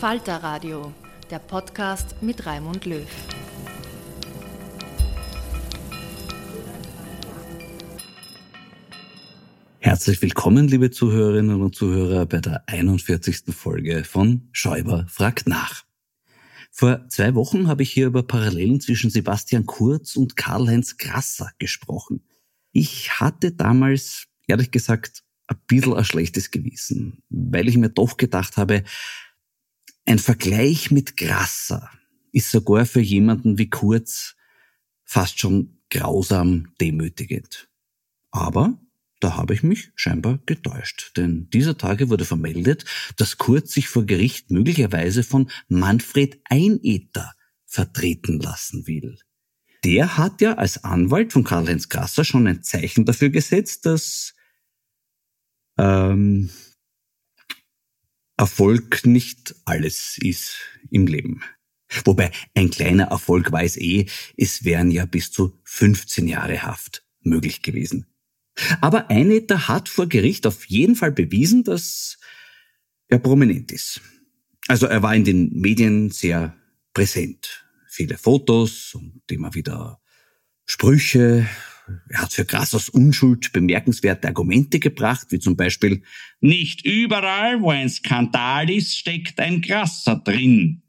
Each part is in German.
Falter Radio, der Podcast mit Raimund Löw. Herzlich willkommen, liebe Zuhörerinnen und Zuhörer, bei der 41. Folge von Schäuber fragt nach. Vor zwei Wochen habe ich hier über Parallelen zwischen Sebastian Kurz und Karl-Heinz Grasser gesprochen. Ich hatte damals, ehrlich gesagt, ein bisschen ein schlechtes Gewissen, weil ich mir doch gedacht habe, ein Vergleich mit Grasser ist sogar für jemanden wie Kurz fast schon grausam demütigend. Aber da habe ich mich scheinbar getäuscht, denn dieser Tage wurde vermeldet, dass Kurz sich vor Gericht möglicherweise von Manfred Einäther vertreten lassen will. Der hat ja als Anwalt von Karl-Heinz Grasser schon ein Zeichen dafür gesetzt, dass ähm, Erfolg nicht alles ist im Leben. Wobei ein kleiner Erfolg weiß eh, es wären ja bis zu 15 Jahre Haft möglich gewesen. Aber Einetter hat vor Gericht auf jeden Fall bewiesen, dass er prominent ist. Also er war in den Medien sehr präsent. Viele Fotos und immer wieder Sprüche, er hat für Grassers Unschuld bemerkenswerte Argumente gebracht, wie zum Beispiel Nicht überall, wo ein Skandal ist, steckt ein Grasser drin.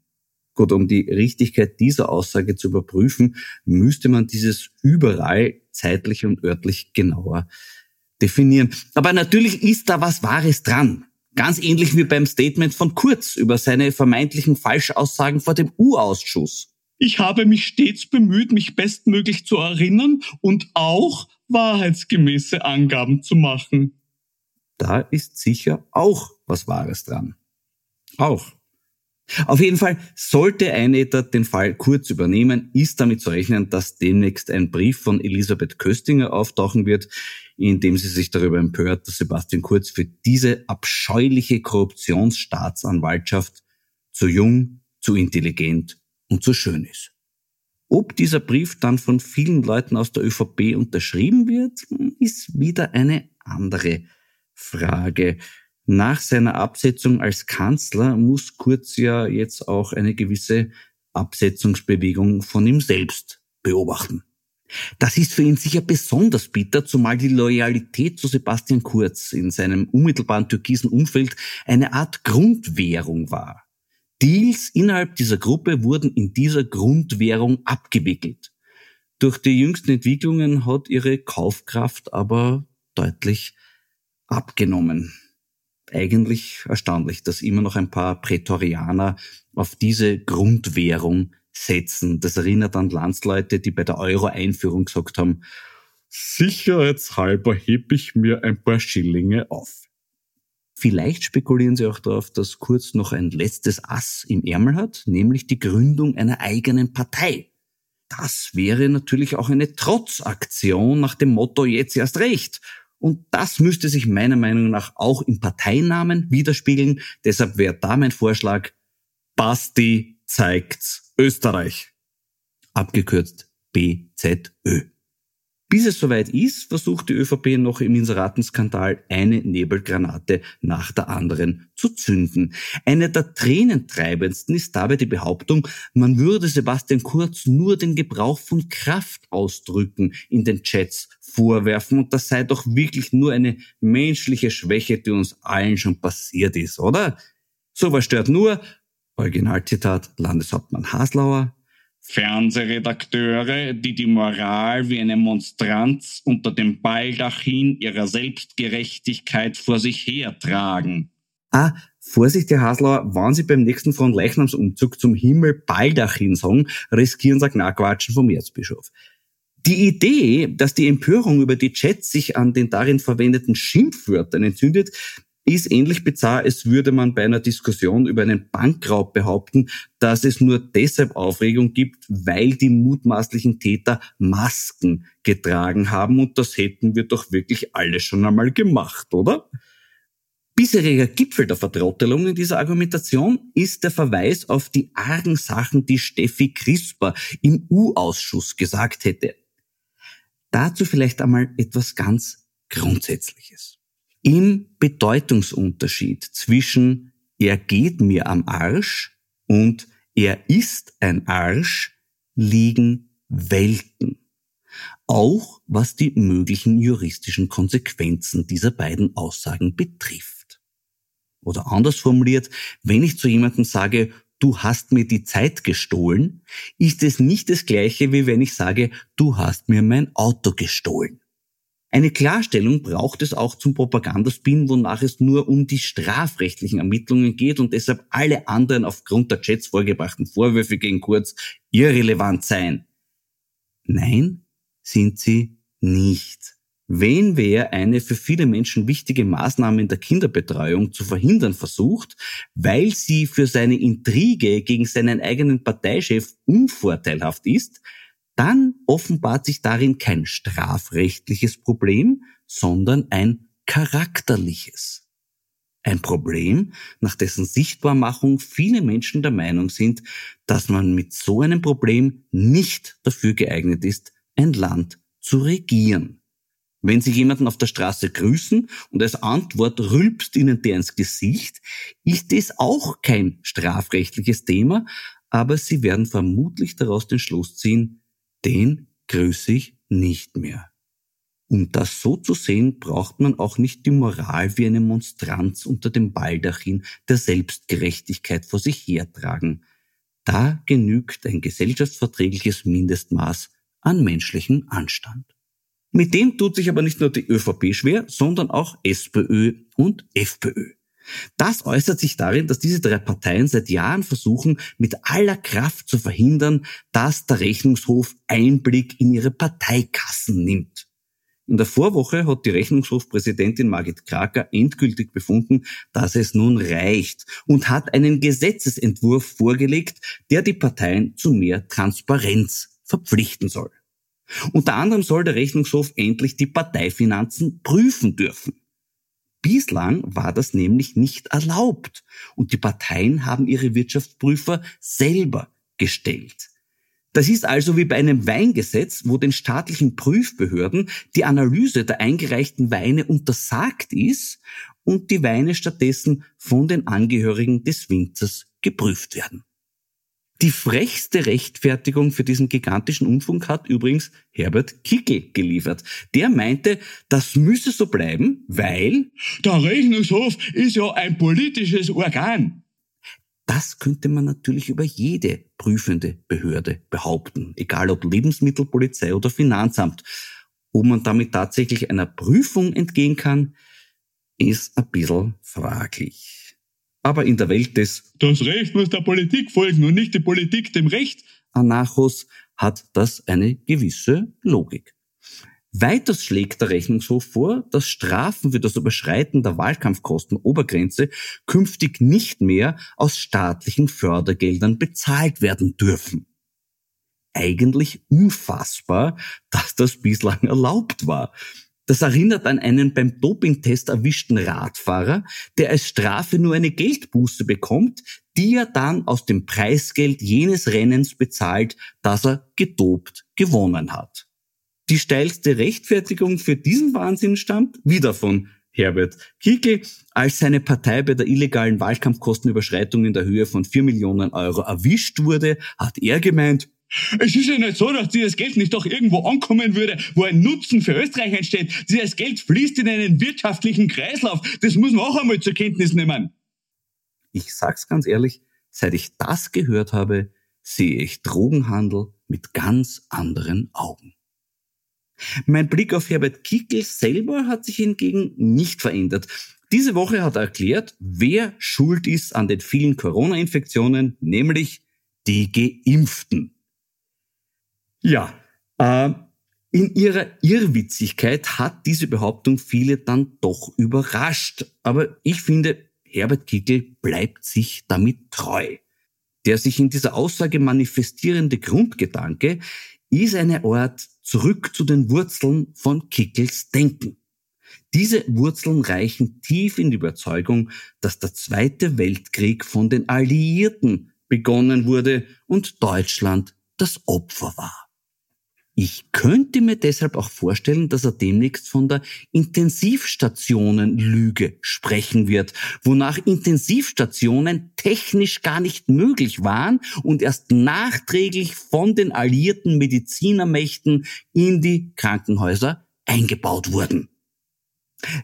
Gut, um die Richtigkeit dieser Aussage zu überprüfen, müsste man dieses überall zeitlich und örtlich genauer definieren. Aber natürlich ist da was Wahres dran. Ganz ähnlich wie beim Statement von Kurz über seine vermeintlichen Falschaussagen vor dem U-Ausschuss. Ich habe mich stets bemüht, mich bestmöglich zu erinnern und auch wahrheitsgemäße Angaben zu machen. Da ist sicher auch was Wahres dran. Auch. Auf jeden Fall sollte Einetter den Fall kurz übernehmen, ist damit zu rechnen, dass demnächst ein Brief von Elisabeth Köstinger auftauchen wird, in dem sie sich darüber empört, dass Sebastian Kurz für diese abscheuliche Korruptionsstaatsanwaltschaft zu jung, zu intelligent und so schön ist. Ob dieser Brief dann von vielen Leuten aus der ÖVP unterschrieben wird, ist wieder eine andere Frage. Nach seiner Absetzung als Kanzler muss Kurz ja jetzt auch eine gewisse Absetzungsbewegung von ihm selbst beobachten. Das ist für ihn sicher besonders bitter, zumal die Loyalität zu Sebastian Kurz in seinem unmittelbaren türkisen Umfeld eine Art Grundwährung war. Deals innerhalb dieser Gruppe wurden in dieser Grundwährung abgewickelt. Durch die jüngsten Entwicklungen hat ihre Kaufkraft aber deutlich abgenommen. Eigentlich erstaunlich, dass immer noch ein paar Prätorianer auf diese Grundwährung setzen. Das erinnert an Landsleute, die bei der Euro-Einführung gesagt haben, sicherheitshalber heb ich mir ein paar Schillinge auf. Vielleicht spekulieren sie auch darauf, dass Kurz noch ein letztes Ass im Ärmel hat, nämlich die Gründung einer eigenen Partei. Das wäre natürlich auch eine Trotzaktion nach dem Motto jetzt erst recht. Und das müsste sich meiner Meinung nach auch im Parteinamen widerspiegeln. Deshalb wäre da mein Vorschlag, Basti zeigt's Österreich. Abgekürzt BZÖ. Bis es soweit ist, versucht die ÖVP noch im Inseratenskandal eine Nebelgranate nach der anderen zu zünden. Eine der tränentreibendsten ist dabei die Behauptung, man würde Sebastian Kurz nur den Gebrauch von Kraftausdrücken in den Chats vorwerfen und das sei doch wirklich nur eine menschliche Schwäche, die uns allen schon passiert ist, oder? Sowas stört nur, Originalzitat Landeshauptmann Haslauer, Fernsehredakteure, die die Moral wie eine Monstranz unter dem Baldachin ihrer Selbstgerechtigkeit vor sich hertragen. Ah, Vorsicht, Herr Haslauer, wenn Sie beim nächsten Fronleichnamsumzug zum Himmel Baldachin sagen, riskieren Sie Knackquatschen vom Erzbischof. Die Idee, dass die Empörung über die Chats sich an den darin verwendeten Schimpfwörtern entzündet, ist ähnlich bizarr, als würde man bei einer Diskussion über einen Bankraub behaupten, dass es nur deshalb Aufregung gibt, weil die mutmaßlichen Täter Masken getragen haben und das hätten wir doch wirklich alle schon einmal gemacht, oder? Bisheriger Gipfel der Vertrottelung in dieser Argumentation ist der Verweis auf die argen Sachen, die Steffi Crisper im U-Ausschuss gesagt hätte. Dazu vielleicht einmal etwas ganz Grundsätzliches. Im Bedeutungsunterschied zwischen er geht mir am Arsch und er ist ein Arsch liegen Welten. Auch was die möglichen juristischen Konsequenzen dieser beiden Aussagen betrifft. Oder anders formuliert, wenn ich zu jemandem sage, du hast mir die Zeit gestohlen, ist es nicht das gleiche, wie wenn ich sage, du hast mir mein Auto gestohlen. Eine Klarstellung braucht es auch zum Propagandaspin, wonach es nur um die strafrechtlichen Ermittlungen geht und deshalb alle anderen aufgrund der Chats vorgebrachten Vorwürfe gegen Kurz irrelevant seien. Nein, sind sie nicht. Wenn wer eine für viele Menschen wichtige Maßnahme in der Kinderbetreuung zu verhindern versucht, weil sie für seine Intrige gegen seinen eigenen Parteichef unvorteilhaft ist, dann offenbart sich darin kein strafrechtliches Problem, sondern ein charakterliches. Ein Problem, nach dessen Sichtbarmachung viele Menschen der Meinung sind, dass man mit so einem Problem nicht dafür geeignet ist, ein Land zu regieren. Wenn Sie jemanden auf der Straße grüßen und als Antwort rülpst Ihnen der ins Gesicht, ist es auch kein strafrechtliches Thema, aber Sie werden vermutlich daraus den Schluss ziehen, den grüße ich nicht mehr. Um das so zu sehen, braucht man auch nicht die Moral wie eine Monstranz unter dem Baldachin der Selbstgerechtigkeit vor sich hertragen. Da genügt ein gesellschaftsverträgliches Mindestmaß an menschlichen Anstand. Mit dem tut sich aber nicht nur die ÖVP schwer, sondern auch SPÖ und FPÖ. Das äußert sich darin, dass diese drei Parteien seit Jahren versuchen, mit aller Kraft zu verhindern, dass der Rechnungshof Einblick in ihre Parteikassen nimmt. In der Vorwoche hat die Rechnungshofpräsidentin Margit Kraker endgültig befunden, dass es nun reicht und hat einen Gesetzesentwurf vorgelegt, der die Parteien zu mehr Transparenz verpflichten soll. Unter anderem soll der Rechnungshof endlich die Parteifinanzen prüfen dürfen. Bislang war das nämlich nicht erlaubt und die Parteien haben ihre Wirtschaftsprüfer selber gestellt. Das ist also wie bei einem Weingesetz, wo den staatlichen Prüfbehörden die Analyse der eingereichten Weine untersagt ist und die Weine stattdessen von den Angehörigen des Winzers geprüft werden. Die frechste Rechtfertigung für diesen gigantischen Unfug hat übrigens Herbert Kickel geliefert. Der meinte, das müsse so bleiben, weil der Rechnungshof ist ja ein politisches Organ. Das könnte man natürlich über jede prüfende Behörde behaupten, egal ob Lebensmittelpolizei oder Finanzamt. Ob man damit tatsächlich einer Prüfung entgehen kann, ist ein bisschen fraglich. Aber in der Welt des Das Recht muss der Politik folgen und nicht die Politik dem Recht Anarchos hat das eine gewisse Logik. Weiters schlägt der Rechnungshof vor, dass Strafen für das Überschreiten der Wahlkampfkostenobergrenze künftig nicht mehr aus staatlichen Fördergeldern bezahlt werden dürfen. Eigentlich unfassbar, dass das bislang erlaubt war. Das erinnert an einen beim Dopingtest erwischten Radfahrer, der als Strafe nur eine Geldbuße bekommt, die er dann aus dem Preisgeld jenes Rennens bezahlt, das er gedopt gewonnen hat. Die steilste Rechtfertigung für diesen Wahnsinn stammt wieder von Herbert Kickl. Als seine Partei bei der illegalen Wahlkampfkostenüberschreitung in der Höhe von 4 Millionen Euro erwischt wurde, hat er gemeint, es ist ja nicht so, dass dieses Geld nicht doch irgendwo ankommen würde, wo ein Nutzen für Österreich entsteht. Dieses Geld fließt in einen wirtschaftlichen Kreislauf. Das muss man auch einmal zur Kenntnis nehmen. Ich sag's ganz ehrlich, seit ich das gehört habe, sehe ich Drogenhandel mit ganz anderen Augen. Mein Blick auf Herbert Kickel selber hat sich hingegen nicht verändert. Diese Woche hat er erklärt, wer schuld ist an den vielen Corona-Infektionen, nämlich die Geimpften. Ja, äh, in ihrer Irrwitzigkeit hat diese Behauptung viele dann doch überrascht. Aber ich finde, Herbert Kickel bleibt sich damit treu. Der sich in dieser Aussage manifestierende Grundgedanke ist eine Art zurück zu den Wurzeln von Kickels Denken. Diese Wurzeln reichen tief in die Überzeugung, dass der Zweite Weltkrieg von den Alliierten begonnen wurde und Deutschland das Opfer war. Ich könnte mir deshalb auch vorstellen, dass er demnächst von der Intensivstationenlüge sprechen wird, wonach Intensivstationen technisch gar nicht möglich waren und erst nachträglich von den alliierten Medizinermächten in die Krankenhäuser eingebaut wurden.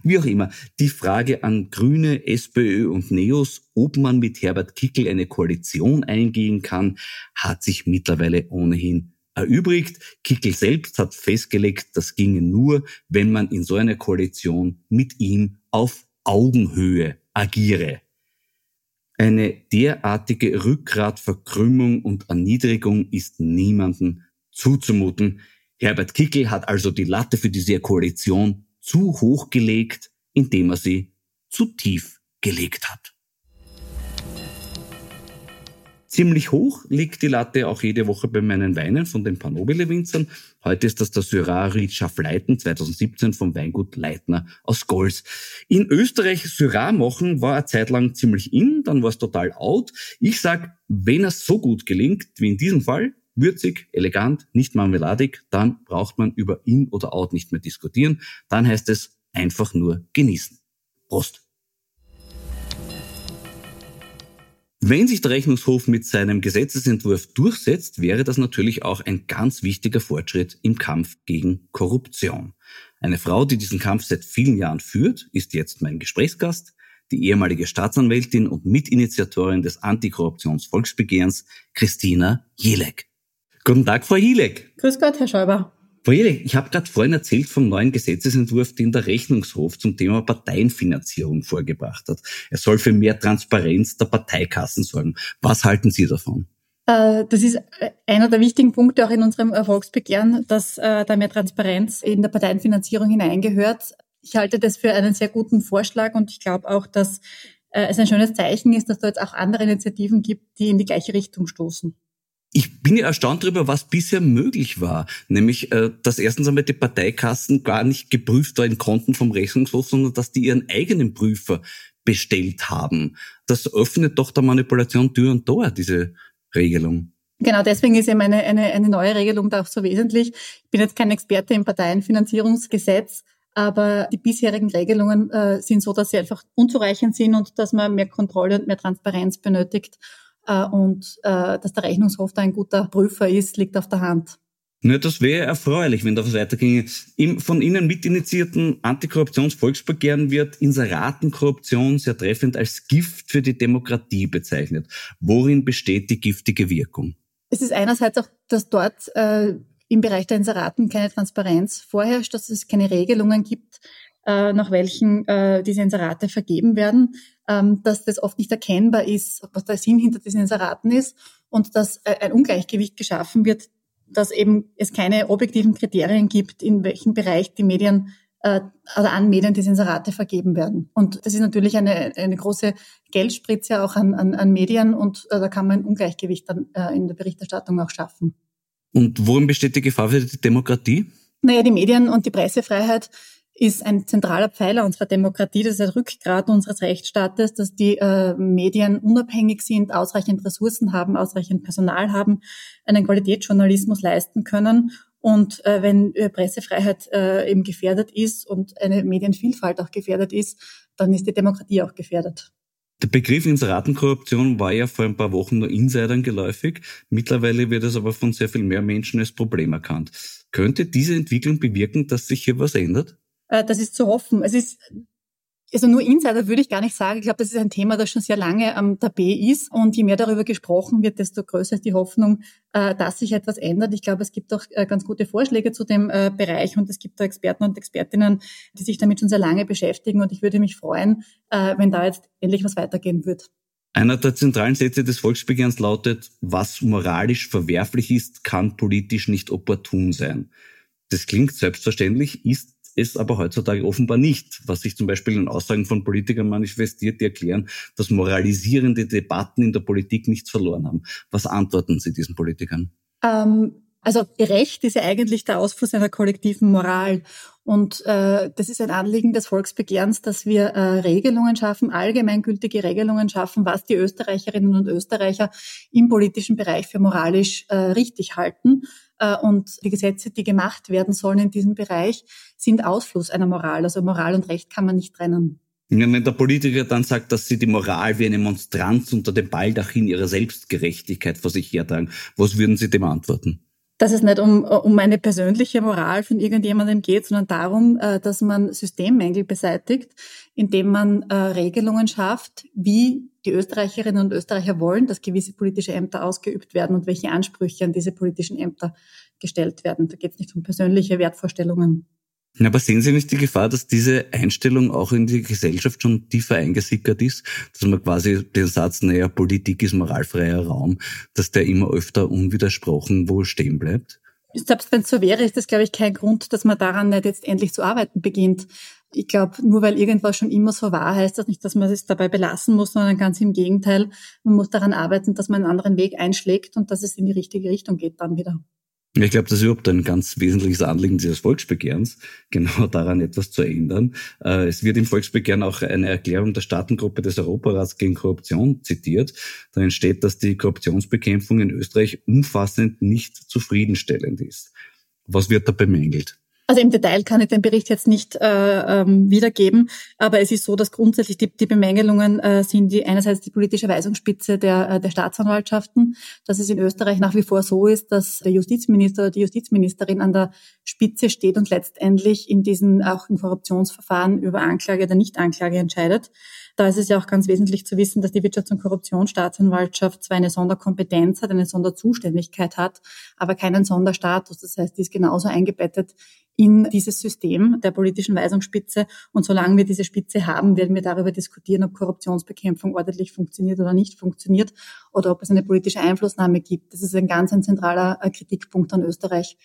Wie auch immer, die Frage an Grüne, SPÖ und Neos, ob man mit Herbert Kickel eine Koalition eingehen kann, hat sich mittlerweile ohnehin erübrigt. Kickel selbst hat festgelegt, das ginge nur, wenn man in so einer Koalition mit ihm auf Augenhöhe agiere. Eine derartige Rückgratverkrümmung und Erniedrigung ist niemandem zuzumuten. Herbert Kickel hat also die Latte für diese Koalition zu hoch gelegt, indem er sie zu tief gelegt hat. Ziemlich hoch liegt die Latte auch jede Woche bei meinen Weinen von den Panobile-Winzern. Heute ist das der Syrah Ried Leiten 2017 vom Weingut Leitner aus Golz. In Österreich Syrah machen war eine Zeit lang ziemlich in, dann war es total out. Ich sag, wenn es so gut gelingt, wie in diesem Fall, würzig, elegant, nicht marmeladig, dann braucht man über in oder out nicht mehr diskutieren. Dann heißt es einfach nur genießen. Prost! Wenn sich der Rechnungshof mit seinem Gesetzesentwurf durchsetzt, wäre das natürlich auch ein ganz wichtiger Fortschritt im Kampf gegen Korruption. Eine Frau, die diesen Kampf seit vielen Jahren führt, ist jetzt mein Gesprächsgast, die ehemalige Staatsanwältin und Mitinitiatorin des Antikorruptionsvolksbegehrens Christina Jelek. Guten Tag, Frau Jelek. Grüß Gott, Herr Schäuber. Jelek, ich habe gerade vorhin erzählt vom neuen Gesetzesentwurf, den der Rechnungshof zum Thema Parteienfinanzierung vorgebracht hat. Er soll für mehr Transparenz der Parteikassen sorgen. Was halten Sie davon? Äh, das ist einer der wichtigen Punkte auch in unserem Erfolgsbegehren, dass äh, da mehr Transparenz in der Parteienfinanzierung hineingehört. Ich halte das für einen sehr guten Vorschlag und ich glaube auch, dass äh, es ein schönes Zeichen ist, dass da jetzt auch andere Initiativen gibt, die in die gleiche Richtung stoßen ich bin ja erstaunt darüber, was bisher möglich war. Nämlich, äh, dass erstens einmal die Parteikassen gar nicht geprüft waren in Konten vom Rechnungshof, sondern dass die ihren eigenen Prüfer bestellt haben. Das öffnet doch der Manipulation Tür und Tor, diese Regelung. Genau, deswegen ist eben eine, eine, eine neue Regelung da auch so wesentlich. Ich bin jetzt kein Experte im Parteienfinanzierungsgesetz, aber die bisherigen Regelungen äh, sind so, dass sie einfach unzureichend sind und dass man mehr Kontrolle und mehr Transparenz benötigt. Äh, und äh, dass der Rechnungshof da ein guter Prüfer ist, liegt auf der Hand. Ja, das wäre erfreulich, wenn da was weiterginge. Im von Ihnen mitinitiierten Antikorruptionsvolksbegehren wird Inseratenkorruption sehr treffend als Gift für die Demokratie bezeichnet. Worin besteht die giftige Wirkung? Es ist einerseits auch, dass dort äh, im Bereich der Inseraten keine Transparenz vorherrscht, dass es keine Regelungen gibt, äh, nach welchen äh, diese Inserate vergeben werden, dass das oft nicht erkennbar ist, was der Sinn hinter diesen Inseraten ist und dass äh, ein Ungleichgewicht geschaffen wird, dass eben es keine objektiven Kriterien gibt, in welchem Bereich die Medien äh, oder an Medien diese Inserate vergeben werden. Und das ist natürlich eine, eine große Geldspritze auch an, an, an Medien und äh, da kann man ein Ungleichgewicht dann äh, in der Berichterstattung auch schaffen. Und worin besteht die Gefahr für die Demokratie? Naja, die Medien und die Pressefreiheit ist ein zentraler Pfeiler unserer Demokratie, das ist ein Rückgrat unseres Rechtsstaates, dass die äh, Medien unabhängig sind, ausreichend Ressourcen haben, ausreichend Personal haben, einen Qualitätsjournalismus leisten können. Und äh, wenn äh, Pressefreiheit äh, eben gefährdet ist und eine Medienvielfalt auch gefährdet ist, dann ist die Demokratie auch gefährdet. Der Begriff Inseratenkorruption war ja vor ein paar Wochen nur Insidern geläufig. Mittlerweile wird es aber von sehr viel mehr Menschen als Problem erkannt. Könnte diese Entwicklung bewirken, dass sich hier was ändert? Äh, das ist zu hoffen. Es ist also nur Insider würde ich gar nicht sagen. Ich glaube, das ist ein Thema, das schon sehr lange am Tapet ist. Und je mehr darüber gesprochen wird, desto größer ist die Hoffnung, äh, dass sich etwas ändert. Ich glaube, es gibt auch äh, ganz gute Vorschläge zu dem Bereich und es gibt da Experten und Expertinnen, die sich damit schon sehr lange beschäftigen. Und ich würde mich freuen, wenn da jetzt endlich was weitergehen wird. Einer der zentralen Sätze des Volksbegehrens lautet, was moralisch verwerflich ist, kann politisch nicht opportun sein. Das klingt selbstverständlich, ist es aber heutzutage offenbar nicht, was sich zum Beispiel in Aussagen von Politikern manifestiert, die erklären, dass moralisierende Debatten in der Politik nichts verloren haben. Was antworten Sie diesen Politikern? Ähm, also Recht ist ja eigentlich der Ausfluss einer kollektiven Moral. Und äh, das ist ein Anliegen des Volksbegehrens, dass wir äh, Regelungen schaffen, allgemeingültige Regelungen schaffen, was die Österreicherinnen und Österreicher im politischen Bereich für moralisch äh, richtig halten. Äh, und die Gesetze, die gemacht werden sollen in diesem Bereich, sind Ausfluss einer Moral. Also Moral und Recht kann man nicht trennen. Ja, wenn der Politiker dann sagt, dass sie die Moral wie eine Monstranz unter dem Baldachin ihrer Selbstgerechtigkeit vor sich hertragen, was würden Sie dem antworten? Dass es nicht um, um eine persönliche Moral von irgendjemandem geht, sondern darum, äh, dass man Systemmängel beseitigt, indem man äh, Regelungen schafft, wie die Österreicherinnen und Österreicher wollen, dass gewisse politische Ämter ausgeübt werden und welche Ansprüche an diese politischen Ämter gestellt werden. Da geht es nicht um persönliche Wertvorstellungen. Aber sehen Sie nicht die Gefahr, dass diese Einstellung auch in die Gesellschaft schon tiefer eingesickert ist, dass man quasi den Satz, naja, Politik ist moralfreier Raum, dass der immer öfter unwidersprochen wohl stehen bleibt? Selbst wenn es so wäre, ist das, glaube ich, kein Grund, dass man daran nicht jetzt endlich zu arbeiten beginnt. Ich glaube, nur weil irgendwas schon immer so war, heißt das nicht, dass man es dabei belassen muss, sondern ganz im Gegenteil. Man muss daran arbeiten, dass man einen anderen Weg einschlägt und dass es in die richtige Richtung geht dann wieder. Ich glaube, das ist überhaupt ein ganz wesentliches Anliegen dieses Volksbegehrens, genau daran etwas zu ändern. Äh, es wird im Volksbegehren auch eine Erklärung der Staatengruppe des Europarats gegen Korruption zitiert. Darin steht, dass die Korruptionsbekämpfung in Österreich umfassend nicht zufriedenstellend ist. Was wird da bemängelt? Also im Detail kann ich den Bericht jetzt nicht äh, ähm, wiedergeben, aber es ist so, dass grundsätzlich die, die Bemängelungen äh, sind die einerseits die politische Weisungsspitze der, äh, der Staatsanwaltschaften, dass es in Österreich nach wie vor so ist, dass der Justizminister oder die Justizministerin an der Spitze steht und letztendlich in diesen auch in Korruptionsverfahren über Anklage oder Nichtanklage entscheidet. Da ist es ja auch ganz wesentlich zu wissen, dass die Wirtschafts- und Korruptionsstaatsanwaltschaft zwar eine Sonderkompetenz hat, eine Sonderzuständigkeit hat, aber keinen Sonderstatus. Das heißt, die ist genauso eingebettet in dieses System der politischen Weisungsspitze. Und solange wir diese Spitze haben, werden wir darüber diskutieren, ob Korruptionsbekämpfung ordentlich funktioniert oder nicht funktioniert oder ob es eine politische Einflussnahme gibt. Das ist ein ganz ein zentraler äh, Kritikpunkt an Österreich,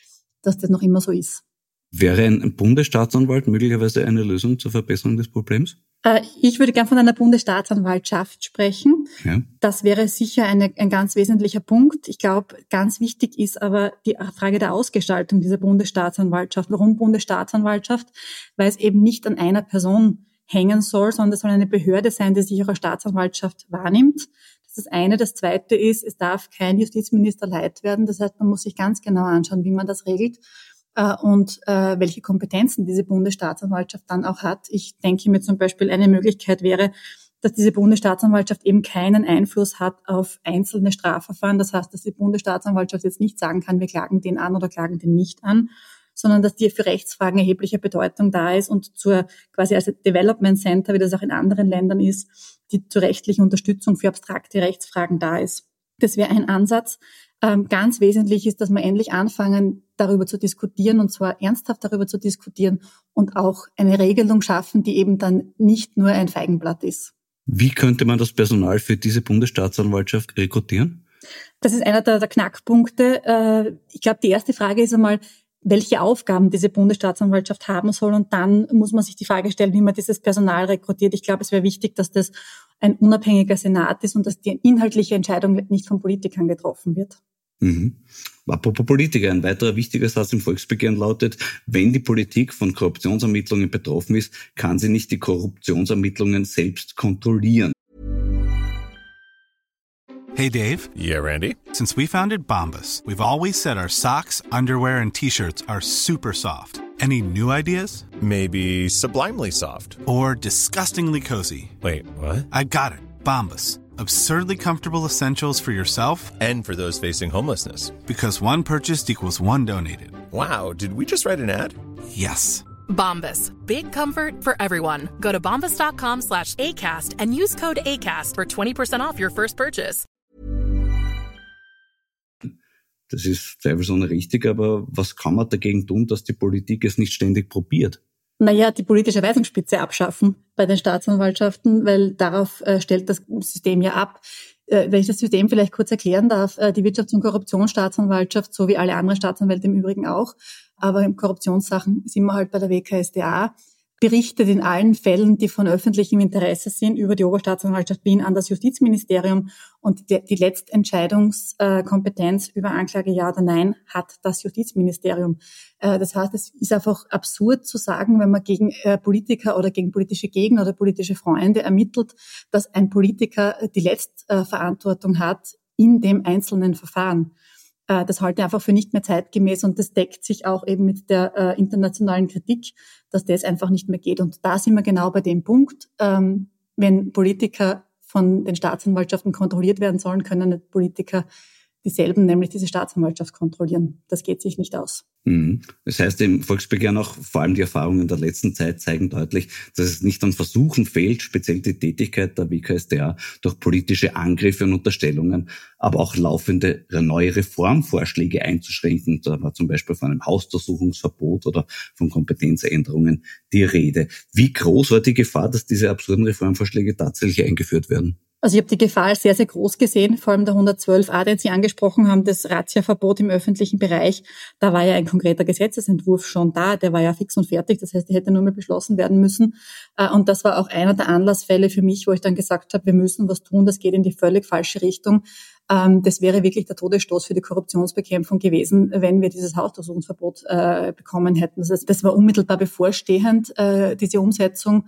dass das noch immer so ist. Wäre ein Bundesstaatsanwalt möglicherweise eine Lösung zur Verbesserung des Problems? Äh, ich würde gern von einer Bundesstaatsanwaltschaft sprechen. Ja. Das wäre sicher eine, ein ganz wesentlicher Punkt. Ich glaube, ganz wichtig ist aber die Frage der Ausgestaltung dieser Bundesstaatsanwaltschaft. Warum Bundesstaatsanwaltschaft? Weil es eben nicht an einer Person hängen soll, sondern es soll eine Behörde sein, die sich als Staatsanwaltschaft wahrnimmt. Das ist das eine. Das zweite ist, es darf kein Justizminister leid werden. Das heißt, man muss sich ganz genau anschauen, wie man das regelt und äh, welche Kompetenzen diese Bundesstaatsanwaltschaft dann auch hat. Ich denke mir zum Beispiel, eine Möglichkeit wäre, dass diese Bundesstaatsanwaltschaft eben keinen Einfluss hat auf einzelne Strafverfahren. Das heißt, dass die Bundesstaatsanwaltschaft jetzt nicht sagen kann, wir klagen den an oder klagen den nicht an, sondern dass die für Rechtsfragen erhebliche Bedeutung da ist und zur quasi als Development Center, wie das auch in anderen Ländern ist, die zur rechtlichen Unterstützung für abstrakte Rechtsfragen da ist. Das wäre ein Ansatz. Ähm, ganz wesentlich ist, dass wir endlich anfangen, darüber zu diskutieren und zwar ernsthaft darüber zu diskutieren und auch eine Regelung schaffen, die eben dann nicht nur ein Feigenblatt ist. Wie könnte man das Personal für diese Bundesstaatsanwaltschaft rekrutieren? Das ist einer der, der Knackpunkte. Äh, ich glaube, die erste Frage ist einmal, welche Aufgaben diese Bundesstaatsanwaltschaft haben soll. Und dann muss man sich die Frage stellen, wie man dieses Personal rekrutiert. Ich glaube, es wäre wichtig, dass das ein unabhängiger Senat ist und dass die inhaltliche Entscheidung nicht von Politikern getroffen wird. Mhm. Apropos Politiker, ein weiterer wichtiger Satz im Volksbegehren lautet, wenn die Politik von Korruptionsermittlungen betroffen ist, kann sie nicht die Korruptionsermittlungen selbst kontrollieren. Hey Dave. Yeah, Randy. Since we founded Bombus, we've always said our socks, underwear and t-shirts are super soft. Any new ideas? Maybe sublimely soft. Or disgustingly cozy. Wait, what? I got it. Bombus absurdly comfortable essentials for yourself and for those facing homelessness. Because one purchased equals one donated. Wow, did we just write an ad? Yes. Bombas. Big comfort for everyone. Go to bombas.com slash ACAST and use code ACAST for 20% off your first purchase. Das ist zweifelsohne richtig, aber was kann man dagegen tun, dass die Politik es nicht ständig probiert? Naja, die politische Weisungsspitze abschaffen bei den Staatsanwaltschaften, weil darauf äh, stellt das System ja ab. Äh, wenn ich das System vielleicht kurz erklären darf, äh, die Wirtschafts- und Korruptionsstaatsanwaltschaft, so wie alle anderen Staatsanwälte im Übrigen auch, aber in Korruptionssachen sind wir halt bei der WKSDA, berichtet in allen Fällen, die von öffentlichem Interesse sind, über die Oberstaatsanwaltschaft Wien an das Justizministerium. Und die, die Letztentscheidungskompetenz über Anklage ja oder nein hat das Justizministerium. Äh, das heißt, es ist einfach absurd zu sagen, wenn man gegen äh, Politiker oder gegen politische Gegner oder politische Freunde ermittelt, dass ein Politiker die Letztverantwortung hat in dem einzelnen Verfahren. Äh, das halte ich einfach für nicht mehr zeitgemäß und das deckt sich auch eben mit der äh, internationalen Kritik, dass das einfach nicht mehr geht. Und da sind wir genau bei dem Punkt, ähm, wenn Politiker von den Staatsanwaltschaften kontrolliert werden sollen, können Politiker dieselben, nämlich diese Staatsanwaltschaft kontrollieren. Das geht sich nicht aus. Mhm. Das heißt, im Volksbegehren auch vor allem die Erfahrungen der letzten Zeit zeigen deutlich, dass es nicht an Versuchen fehlt, speziell die Tätigkeit der WKSDA durch politische Angriffe und Unterstellungen, aber auch laufende neue Reformvorschläge einzuschränken. Da war zum Beispiel von einem Hausdurchsuchungsverbot oder von Kompetenzänderungen die Rede. Wie groß war die Gefahr, dass diese absurden Reformvorschläge tatsächlich eingeführt werden? Also ich habe die Gefahr sehr, sehr groß gesehen, vor allem der 112a, den Sie angesprochen haben, das Razzia-Verbot im öffentlichen Bereich. Da war ja ein konkreter Gesetzesentwurf schon da, der war ja fix und fertig, das heißt, der hätte nur mehr beschlossen werden müssen. Äh, und das war auch einer der Anlassfälle für mich, wo ich dann gesagt habe, wir müssen was tun, das geht in die völlig falsche Richtung. Ähm, das wäre wirklich der Todesstoß für die Korruptionsbekämpfung gewesen, wenn wir dieses Hausdurchsuchungsverbot äh, bekommen hätten. Das, heißt, das war unmittelbar bevorstehend, äh, diese Umsetzung.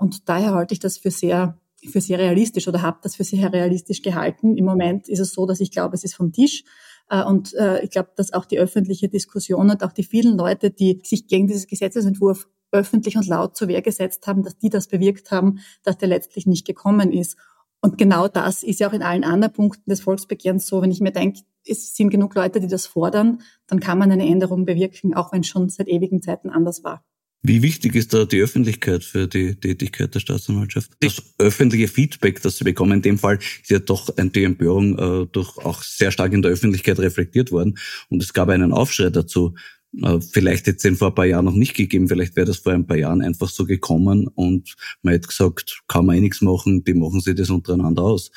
Und daher halte ich das für sehr für sehr realistisch oder habe das für sehr realistisch gehalten. Im Moment ist es so, dass ich glaube, es ist vom Tisch. Äh, und äh, ich glaube, dass auch die öffentliche Diskussion und auch die vielen Leute, die sich gegen dieses Gesetzesentwurf öffentlich und laut zur Wehr gesetzt haben, dass die das bewirkt haben, dass der letztlich nicht gekommen ist. Und genau das ist ja auch in allen anderen Punkten des Volksbegehrens so. Wenn ich mir denke, es sind genug Leute, die das fordern, dann kann man eine Änderung bewirken, auch wenn es schon seit ewigen Zeiten anders war. Wie wichtig ist da die Öffentlichkeit für die Tätigkeit der Staatsanwaltschaft? Das öffentliche Feedback, das Sie bekommen, in dem Fall ist ja doch die Empörung äh, durch auch sehr stark in der Öffentlichkeit reflektiert worden. Und es gab einen Aufschrei dazu. Äh, vielleicht hätte es den vor ein paar Jahren noch nicht gegeben, vielleicht wäre das vor ein paar Jahren einfach so gekommen und man hätte gesagt, kann man eh nichts machen, die machen sich das untereinander aus.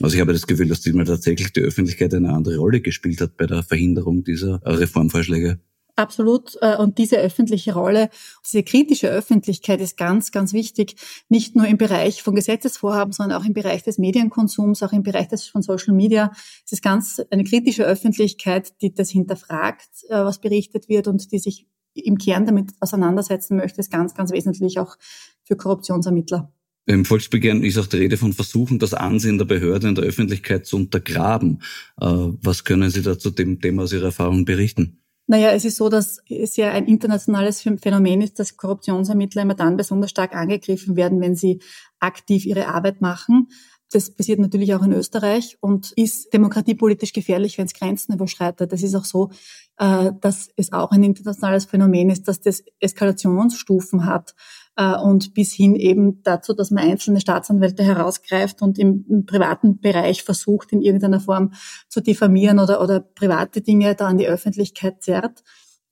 Also ich habe das Gefühl, dass diesmal tatsächlich die Öffentlichkeit eine andere Rolle gespielt hat bei der Verhinderung dieser Reformvorschläge. Absolut. Äh, und diese öffentliche Rolle, diese kritische Öffentlichkeit ist ganz, ganz wichtig. Nicht nur im Bereich von Gesetzesvorhaben, sondern auch im Bereich des Medienkonsums, auch im Bereich des, von Social Media. Es ist ganz eine kritische Öffentlichkeit, die das hinterfragt, äh, was berichtet wird und die sich im Kern damit auseinandersetzen möchte, ist ganz, ganz wesentlich auch für Korruptionsermittler. Im Volksbegehren ist auch die Rede von Versuchen, das Ansehen der Behörde in der Öffentlichkeit zu untergraben. Äh, was können Sie da zu dem Thema aus Ihrer Erfahrung berichten? Naja, es ist so, dass es ja ein internationales Phänomen ist, dass Korruptionsermittler immer dann besonders stark angegriffen werden, wenn sie aktiv ihre Arbeit machen. Das passiert natürlich auch in Österreich und ist demokratiepolitisch gefährlich, wenn es Grenzen überschreitet. Das ist auch so, äh, dass es auch ein internationales Phänomen ist, dass das Eskalationsstufen hat äh, und bis hin eben dazu, dass man einzelne Staatsanwälte herausgreift und im, im privaten Bereich versucht, in irgendeiner Form zu diffamieren oder, oder private Dinge da an die Öffentlichkeit zerrt.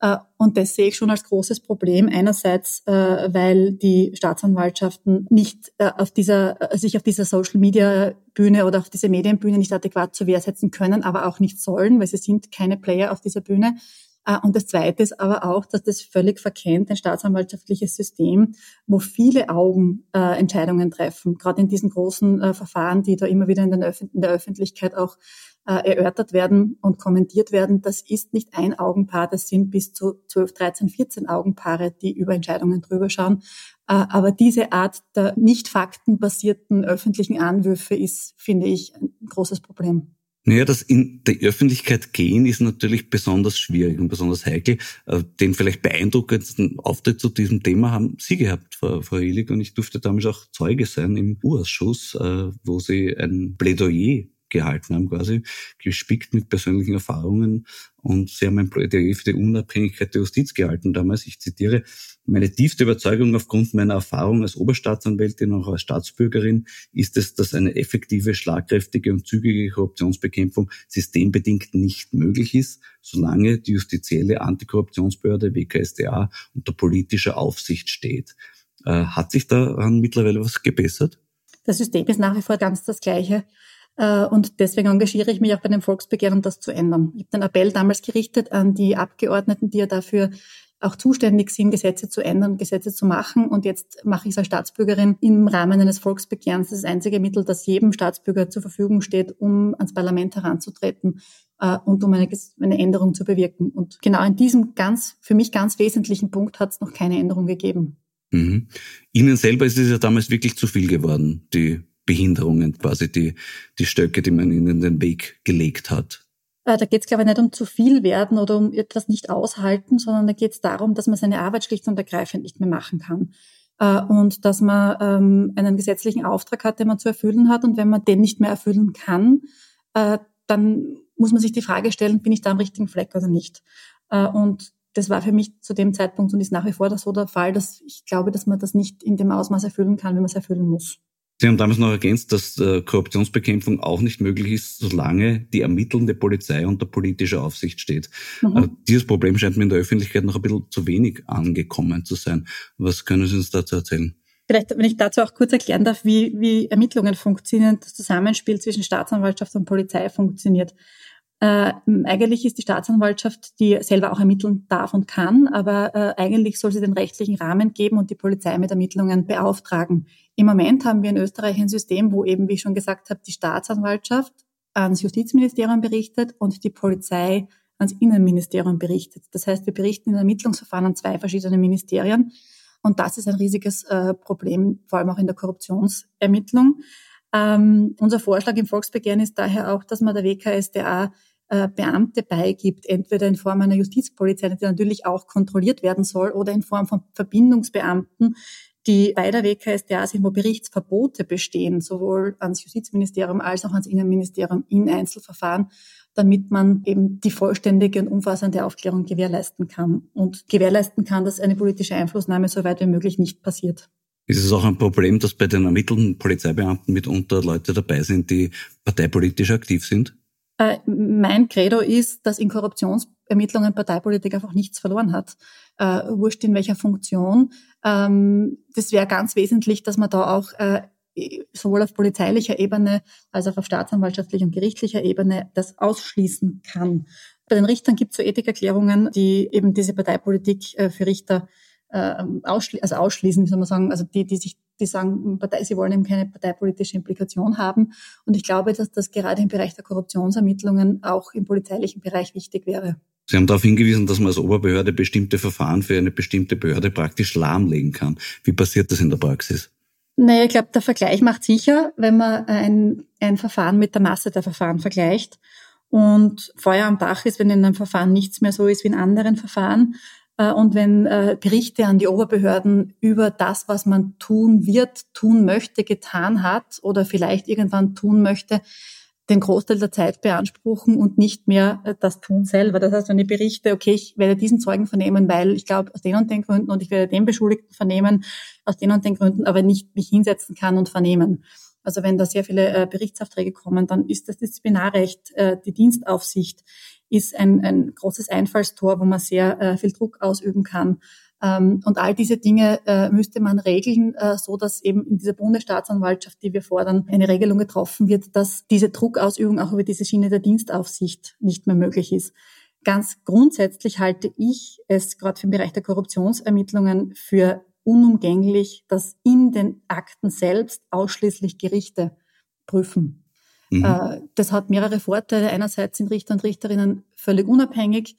Äh, und das sehe ich schon als großes Problem. Einerseits, äh, weil die Staatsanwaltschaften nicht äh, auf dieser, sich auf dieser Social Media Bühne oder auf diese Medienbühne nicht adäquat zur Wehr setzen können, aber auch nicht sollen, weil sie sind keine Player auf dieser Bühne. Und das Zweite ist aber auch, dass das völlig verkennt, ein staatsanwaltschaftliches System, wo viele Augen äh, Entscheidungen treffen, gerade in diesen großen äh, Verfahren, die da immer wieder in, Öf in der Öffentlichkeit auch äh, erörtert werden und kommentiert werden. Das ist nicht ein Augenpaar, das sind bis zu 12, 13, 14 Augenpaare, die über Entscheidungen drüber schauen. Äh, aber diese Art der nicht faktenbasierten öffentlichen Anwürfe ist, finde ich, ein großes Problem. Naja, das in die Öffentlichkeit gehen ist natürlich besonders schwierig und besonders heikel. Äh, den vielleicht beeindruckendsten Auftritt zu diesem Thema haben Sie gehabt, Frau, Frau und ich durfte damals auch Zeuge sein im U-Ausschuss, wo Sie ein Plädoyer gehalten haben, quasi gespickt mit persönlichen Erfahrungen. Und sie haben ein Plädoyer für die Unabhängigkeit der Justiz gehalten damals. Ich zitiere, meine tiefste Überzeugung aufgrund meiner Erfahrung als Oberstaatsanwältin und auch als Staatsbürgerin ist es, dass eine effektive, schlagkräftige und zügige Korruptionsbekämpfung systembedingt nicht möglich ist, solange die justizielle Antikorruptionsbehörde WKSDA unter politischer Aufsicht steht. Äh, hat sich daran mittlerweile was gebessert? Das System ist nach wie vor ganz das gleiche. Äh, und deswegen engagiere ich mich auch bei dem Volksbegehren, das zu ändern. Ich habe den Appell damals gerichtet an die Abgeordneten, die ja dafür auch zuständig sind, Gesetze zu ändern, Gesetze zu machen. Und jetzt mache ich es als Staatsbürgerin im Rahmen eines Volksbegehrens. Das einzige Mittel, das jedem Staatsbürger zur Verfügung steht, um ans Parlament heranzutreten äh, und um eine, eine Änderung zu bewirken. Und genau in diesem ganz, für mich ganz wesentlichen Punkt hat es noch keine Änderung gegeben. Mhm. Ihnen selber ist es ja damals wirklich zu viel geworden, die Behinderungen, quasi die, die Stöcke, die man ihnen den Weg gelegt hat. Äh, da geht es, glaube ich, nicht um zu viel werden oder um etwas nicht aushalten, sondern da geht es darum, dass man seine Arbeit schlicht und ergreifend nicht mehr machen kann. Äh, und dass man ähm, einen gesetzlichen Auftrag hat, den man zu erfüllen hat. Und wenn man den nicht mehr erfüllen kann, äh, dann muss man sich die Frage stellen, bin ich da am richtigen Fleck oder nicht? Und das war für mich zu dem Zeitpunkt und ist nach wie vor so der Fall, dass ich glaube, dass man das nicht in dem Ausmaß erfüllen kann, wie man es erfüllen muss. Sie haben damals noch ergänzt, dass äh, Korruptionsbekämpfung auch nicht möglich ist, solange die ermittelnde Polizei unter politischer Aufsicht steht. Mhm. Äh, dieses Problem scheint mir in der Öffentlichkeit noch ein bisschen zu wenig angekommen zu sein. Was können Sie uns dazu erzählen? Vielleicht, wenn ich dazu auch kurz erklären darf, wie, wie Ermittlungen funktionieren, das Zusammenspiel zwischen Staatsanwaltschaft und Polizei funktioniert. Äh, eigentlich ist die Staatsanwaltschaft, die selber auch ermitteln darf und kann, aber äh, eigentlich soll sie den rechtlichen Rahmen geben und die Polizei mit Ermittlungen beauftragen. Im Moment haben wir in Österreich ein System, wo eben, wie ich schon gesagt habe, die Staatsanwaltschaft ans Justizministerium berichtet und die Polizei ans Innenministerium berichtet. Das heißt, wir berichten in Ermittlungsverfahren an zwei verschiedene Ministerien. Und das ist ein riesiges äh, Problem, vor allem auch in der Korruptionsermittlung. Ähm, unser Vorschlag im Volksbegehren ist daher auch, dass man der WKSDA äh, Beamte beigibt, entweder in Form einer Justizpolizei, die natürlich auch kontrolliert werden soll, oder in Form von Verbindungsbeamten, die bei der WKSDA sind, wo Berichtsverbote bestehen, sowohl ans Justizministerium als auch ans Innenministerium in Einzelverfahren, damit man eben die vollständige und umfassende Aufklärung gewährleisten kann und gewährleisten kann, dass eine politische Einflussnahme so weit wie möglich nicht passiert. Ist es auch ein Problem, dass bei den ermittelnden Polizeibeamten mitunter Leute dabei sind, die parteipolitisch aktiv sind? Äh, mein Credo ist, dass in Korruptionsermittlungen Parteipolitik einfach nichts verloren hat. Äh, wurscht in welcher Funktion. Ähm, das wäre ganz wesentlich, dass man da auch äh, sowohl auf polizeilicher Ebene als auch auf staatsanwaltschaftlicher und gerichtlicher Ebene das ausschließen kann. Bei den Richtern gibt es so Ethikerklärungen, die eben diese Parteipolitik äh, für Richter äh, ausschli also ausschließen, wie soll man sagen, also die, die sich, die sagen, Partei, sie wollen eben keine parteipolitische Implikation haben. Und ich glaube, dass das gerade im Bereich der Korruptionsermittlungen auch im polizeilichen Bereich wichtig wäre. Sie haben darauf hingewiesen, dass man als Oberbehörde bestimmte Verfahren für eine bestimmte Behörde praktisch lahmlegen kann. Wie passiert das in der Praxis? Naja, ich glaube, der Vergleich macht sicher, wenn man ein, ein Verfahren mit der Masse der Verfahren vergleicht und Feuer am Dach ist, wenn in einem Verfahren nichts mehr so ist wie in anderen Verfahren, Äh, und wenn äh, Berichte an die Oberbehörden über das, was man tun wird, tun möchte, getan hat oder vielleicht irgendwann tun möchte, den Großteil der Zeit beanspruchen und nicht mehr äh, das tun selber. Das heißt, wenn ich berichte, okay, ich werde diesen Zeugen vernehmen, weil ich glaube, aus den und den Gründen und ich werde den Beschuldigten vernehmen, aus den und den Gründen, aber nicht mich hinsetzen kann und vernehmen. Also wenn da sehr viele äh, Berichtsaufträge kommen, dann ist das Disziplinarrecht, äh, die Dienstaufsicht ist ein, ein großes Einfallstor, wo man sehr viel Druck ausüben kann. Ähm, und all diese Dinge äh, müsste man regeln, äh, so dass eben in dieser Bundesstaatsanwaltschaft, die wir fordern, eine Regelung getroffen wird, dass diese Druckausübung auch über diese Schiene der Dienstaufsicht nicht mehr möglich ist. Ganz grundsätzlich halte ich es gerade für den Bereich der Korruptionsermittlungen für unumgänglich, dass in den Akten selbst ausschließlich Gerichte prüfen. Mhm. Äh, das hat mehrere Vorteile. Einerseits sind Richter und Richterinnen völlig unabhängig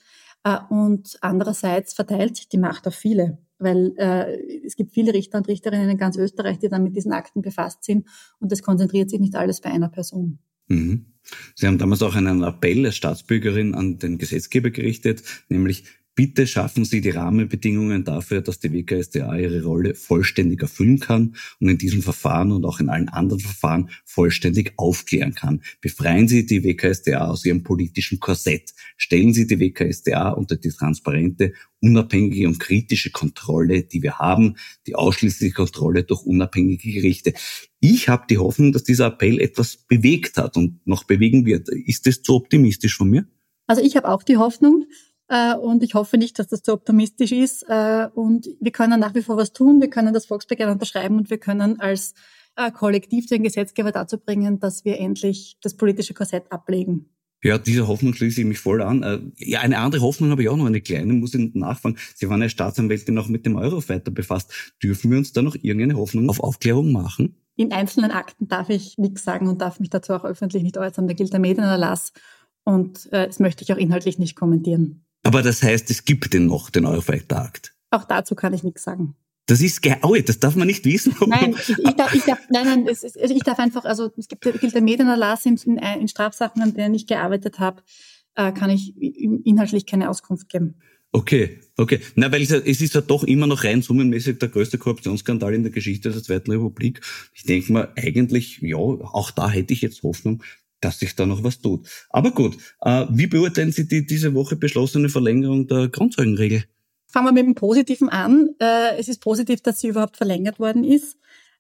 und andererseits verteilt sich die Macht auf viele, weil äh, es gibt viele Richter und Richterinnen in ganz Österreich, die dann mit diesen Akten befasst sind und es konzentriert sich nicht alles bei einer Person. Mhm. Sie haben damals auch einen Appell als Staatsbürgerin an den Gesetzgeber gerichtet, nämlich Bitte schaffen Sie die Rahmenbedingungen dafür, dass die WKSDA ihre Rolle vollständig erfüllen kann und in diesem Verfahren und auch in allen anderen Verfahren vollständig aufklären kann. Befreien Sie die WKSDA aus ihrem politischen Korsett. Stellen Sie die WKSDA unter die transparente, unabhängige und kritische Kontrolle, die wir haben, die ausschließliche Kontrolle durch unabhängige Gerichte. Ich habe die Hoffnung, dass dieser Appell etwas bewegt hat und noch bewegen wird. Ist das zu optimistisch von mir? Also ich habe auch die Hoffnung. Äh, und ich hoffe nicht, dass das zu optimistisch ist. Äh, und wir können nach wie vor was tun. Wir können das Volksbegehren unterschreiben und wir können als äh, Kollektiv den Gesetzgeber dazu bringen, dass wir endlich das politische Korsett ablegen. Ja, diese Hoffnung schließe ich mich voll an. Ja, eine andere Hoffnung habe ich auch noch, eine kleine, muss ich nachfragen. Sie waren ja Staatsanwältin auch mit dem Eurofighter befasst. Dürfen wir uns da noch irgendeine Hoffnung auf Aufklärung machen? In einzelnen Akten darf ich nichts sagen und darf mich dazu auch öffentlich nicht äußern. Da gilt der Medienerlass und äh, das möchte ich auch inhaltlich nicht kommentieren. Aber das heißt, es gibt den noch, den Eurofighter Akt. Auch dazu kann ich nichts sagen. Das ist geil, das darf man nicht wissen. Nein, ich, ich, darf, ich darf, nein, nein, es, es, ich darf einfach, also es gibt, gilt der Medienerlass in, in, in Strafsachen, an denen ich gearbeitet habe, äh, kann ich inhaltlich keine Auskunft geben. Okay, okay. Na, weil es, es ist ja doch immer noch rein summenmäßig der größte Korruptionsskandal in der Geschichte der Zweiten Republik. Ich denke mal, eigentlich, ja, auch da hätte ich jetzt Hoffnung, dass sich da noch was tut. Aber gut, äh, wie beurteilen Sie die diese Woche beschlossene Verlängerung der Grundzeugenregel? Fangen wir mit dem Positiven an. Äh, es ist positiv, dass sie überhaupt verlängert worden ist.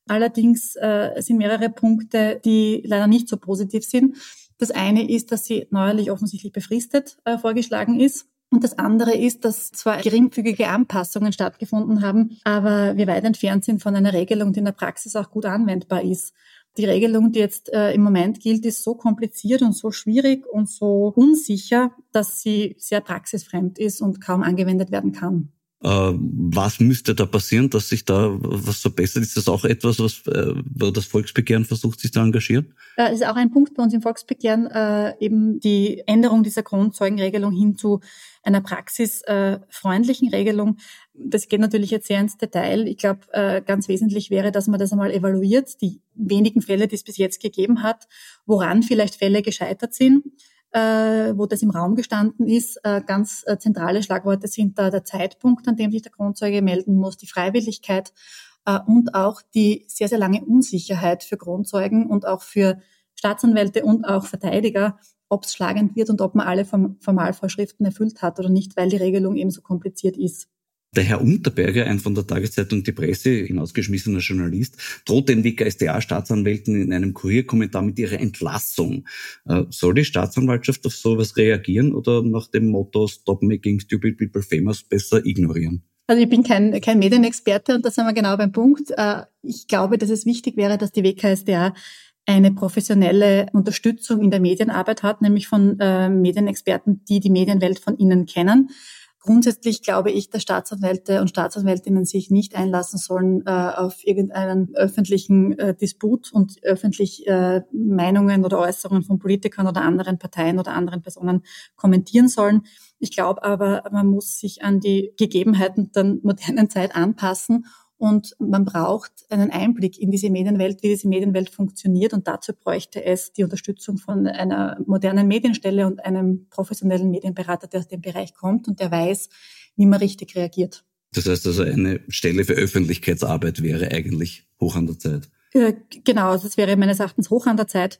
Allerdings äh, sind mehrere Punkte, die leider nicht so positiv sind. Das eine ist, dass sie neuerlich offensichtlich befristet vorgeschlagen ist. Und das andere ist, dass zwar geringfügige Anpassungen stattgefunden haben, aber wir weit entfernt sind von einer Regelung, die in der Praxis auch gut anwendbar ist die Regelung, die jetzt äh, im Moment gilt, ist so kompliziert und so schwierig und so unsicher, dass sie sehr praxisfremd ist und kaum angewendet werden kann. Äh, was müsste da passieren, dass sich da was verbessert? Ist das auch etwas, was äh, das Volksbegehren versucht, sich zu engagieren? Das ist auch ein Punkt bei uns im Volksbegehren, äh, eben die Änderung dieser Grundzeugenregelung hin zu einer praxisfreundlichen Regelung. Das geht natürlich jetzt sehr ins Detail. Ich glaube, ganz wesentlich wäre, dass man das einmal evaluiert, die wenigen Fälle, die es bis jetzt gegeben hat, woran vielleicht Fälle gescheitert sind äh, wo das im Raum gestanden ist. Äh, ganz äh, zentrale Schlagworte sind da der Zeitpunkt, an dem sich der Kronzeuge melden muss, die Freiwilligkeit äh, und auch die sehr, sehr lange Unsicherheit für Kronzeugen und auch für Staatsanwälte und auch Verteidiger, ob es schlagend wird und ob man alle Formalvorschriften erfüllt hat oder nicht, weil die Regelung eben so kompliziert ist. Der Herr Unterberger, ein von der Tageszeitung Die Presse hinausgeschmissener Journalist, droht den WKSDA-Staatsanwälten in einem Kurierkommentar mit ihrer Entlassung. Äh, soll die Staatsanwaltschaft auf sowas reagieren oder nach dem Motto Stop Making Stupid People Famous besser ignorieren? Also ich bin kein, kein Medienexperte und da sind wir genau beim Punkt. Äh, ich glaube, dass es wichtig wäre, dass die WKSDA eine professionelle Unterstützung in der Medienarbeit hat, nämlich von äh, Medienexperten, die die Medienwelt von innen kennen. Grundsätzlich glaube ich, dass Staatsanwälte und Staatsanwältinnen sich nicht einlassen sollen äh, auf irgendeinen öffentlichen äh, Disput und öffentlich äh, Meinungen oder Äußerungen von Politikern oder anderen Parteien oder anderen Personen kommentieren sollen. Ich glaube aber, man muss sich an die Gegebenheiten der modernen Zeit anpassen und man braucht einen Einblick in diese Medienwelt, wie diese Medienwelt funktioniert. Und dazu bräuchte es die Unterstützung von einer modernen Medienstelle und einem professionellen Medienberater, der aus dem Bereich kommt und der weiß, nicht mehr richtig reagiert. Das heißt also, eine Stelle für Öffentlichkeitsarbeit wäre eigentlich hoch an der Zeit. Äh, genau, also das wäre meines Erachtens hoch an der Zeit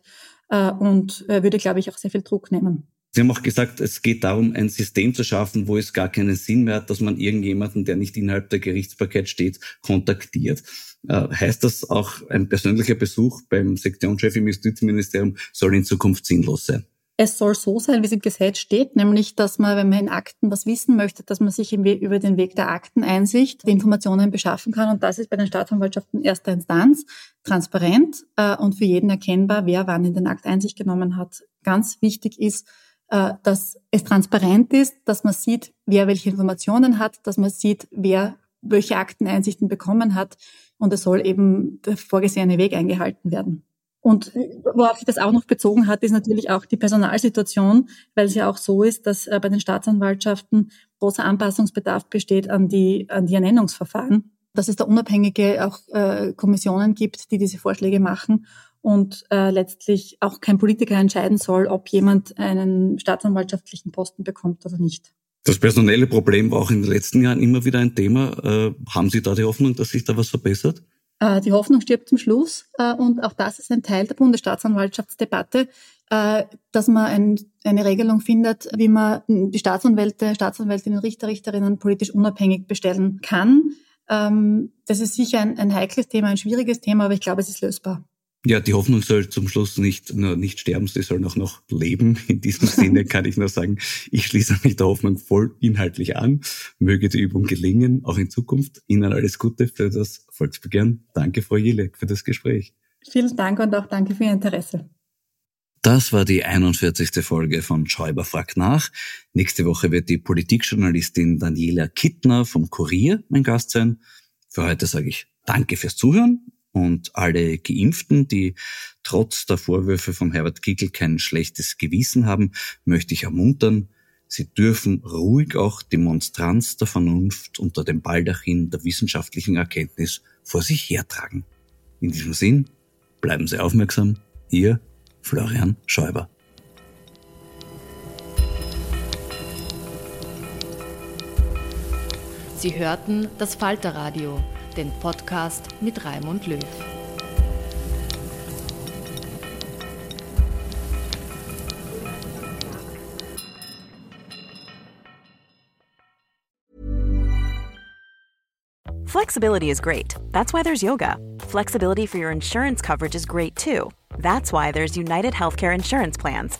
äh, und äh, würde, glaube ich, auch sehr viel Druck nehmen. Sie haben auch gesagt, es geht darum, ein System zu schaffen, wo es gar keinen Sinn mehr hat, dass man irgendjemanden, der nicht innerhalb der Gerichtsbarkeit steht, kontaktiert. Äh, heißt das auch, ein persönlicher Besuch beim Sektionschef im Justizministerium soll in Zukunft sinnlos sein? Es soll so sein, wie es im Gesetz steht, nämlich, dass man, wenn man in Akten was wissen möchte, dass man sich über den Weg der Akteneinsicht die Informationen beschaffen kann. Und das ist bei den Staatsanwaltschaften erster Instanz transparent äh, und für jeden erkennbar, wer wann in den Akt Einsicht genommen hat. Ganz wichtig ist, dass es transparent ist, dass man sieht, wer welche Informationen hat, dass man sieht, wer welche Akteneinsichten bekommen hat. Und es soll eben der vorgesehene Weg eingehalten werden. Und worauf sich das auch noch bezogen hat, ist natürlich auch die Personalsituation, weil es ja auch so ist, dass äh, bei den Staatsanwaltschaften großer Anpassungsbedarf besteht an die, an die Ernennungsverfahren, dass es da unabhängige auch äh, Kommissionen gibt, die diese Vorschläge machen und äh, letztlich auch kein Politiker entscheiden soll, ob jemand einen staatsanwaltschaftlichen Posten bekommt oder nicht. Das personelle Problem war auch in den letzten Jahren immer wieder ein Thema. Äh, haben Sie da die Hoffnung, dass sich da was verbessert? Äh, die Hoffnung stirbt zum Schluss. Äh, und auch das ist ein Teil der Bundesstaatsanwaltschaftsdebatte, äh, dass man ein, eine Regelung findet, wie man die Staatsanwälte, Staatsanwältinnen, Richter, Richterinnen politisch unabhängig bestellen kann. Ähm, das ist sicher ein, ein heikles Thema, ein schwieriges Thema, aber ich glaube, es ist lösbar. Ja, die Hoffnung soll zum Schluss nicht nur nicht sterben, sie soll auch noch leben. In diesem Sinne kann ich nur sagen, ich schließe mich der Hoffnung voll inhaltlich an. Möge die Übung gelingen, auch in Zukunft. Ihnen alles Gute für das Volksbegehren. Danke, Frau Jilek, für das Gespräch. Vielen Dank und auch danke für Ihr Interesse. Das war die 41. Folge von Schäuber fragt nach. Nächste Woche wird die Politikjournalistin Daniela Kittner vom Kurier mein Gast sein. Für heute sage ich Danke fürs Zuhören und alle Geimpften, die trotz der Vorwürfe von Herbert Kickl kein schlechtes Gewissen haben, möchte ich ermuntern, sie dürfen ruhig auch die Monstranz der Vernunft unter dem Baldachin der wissenschaftlichen Erkenntnis vor sich hertragen. In diesem Sinn, bleiben Sie aufmerksam. Ihr Florian Schäuber. Sie hörten das Falterradio den Podcast mit Raimund Löw. Flexibility is great. That's why there's yoga. Flexibility for your insurance coverage is great too. That's why there's United Healthcare Insurance Plans.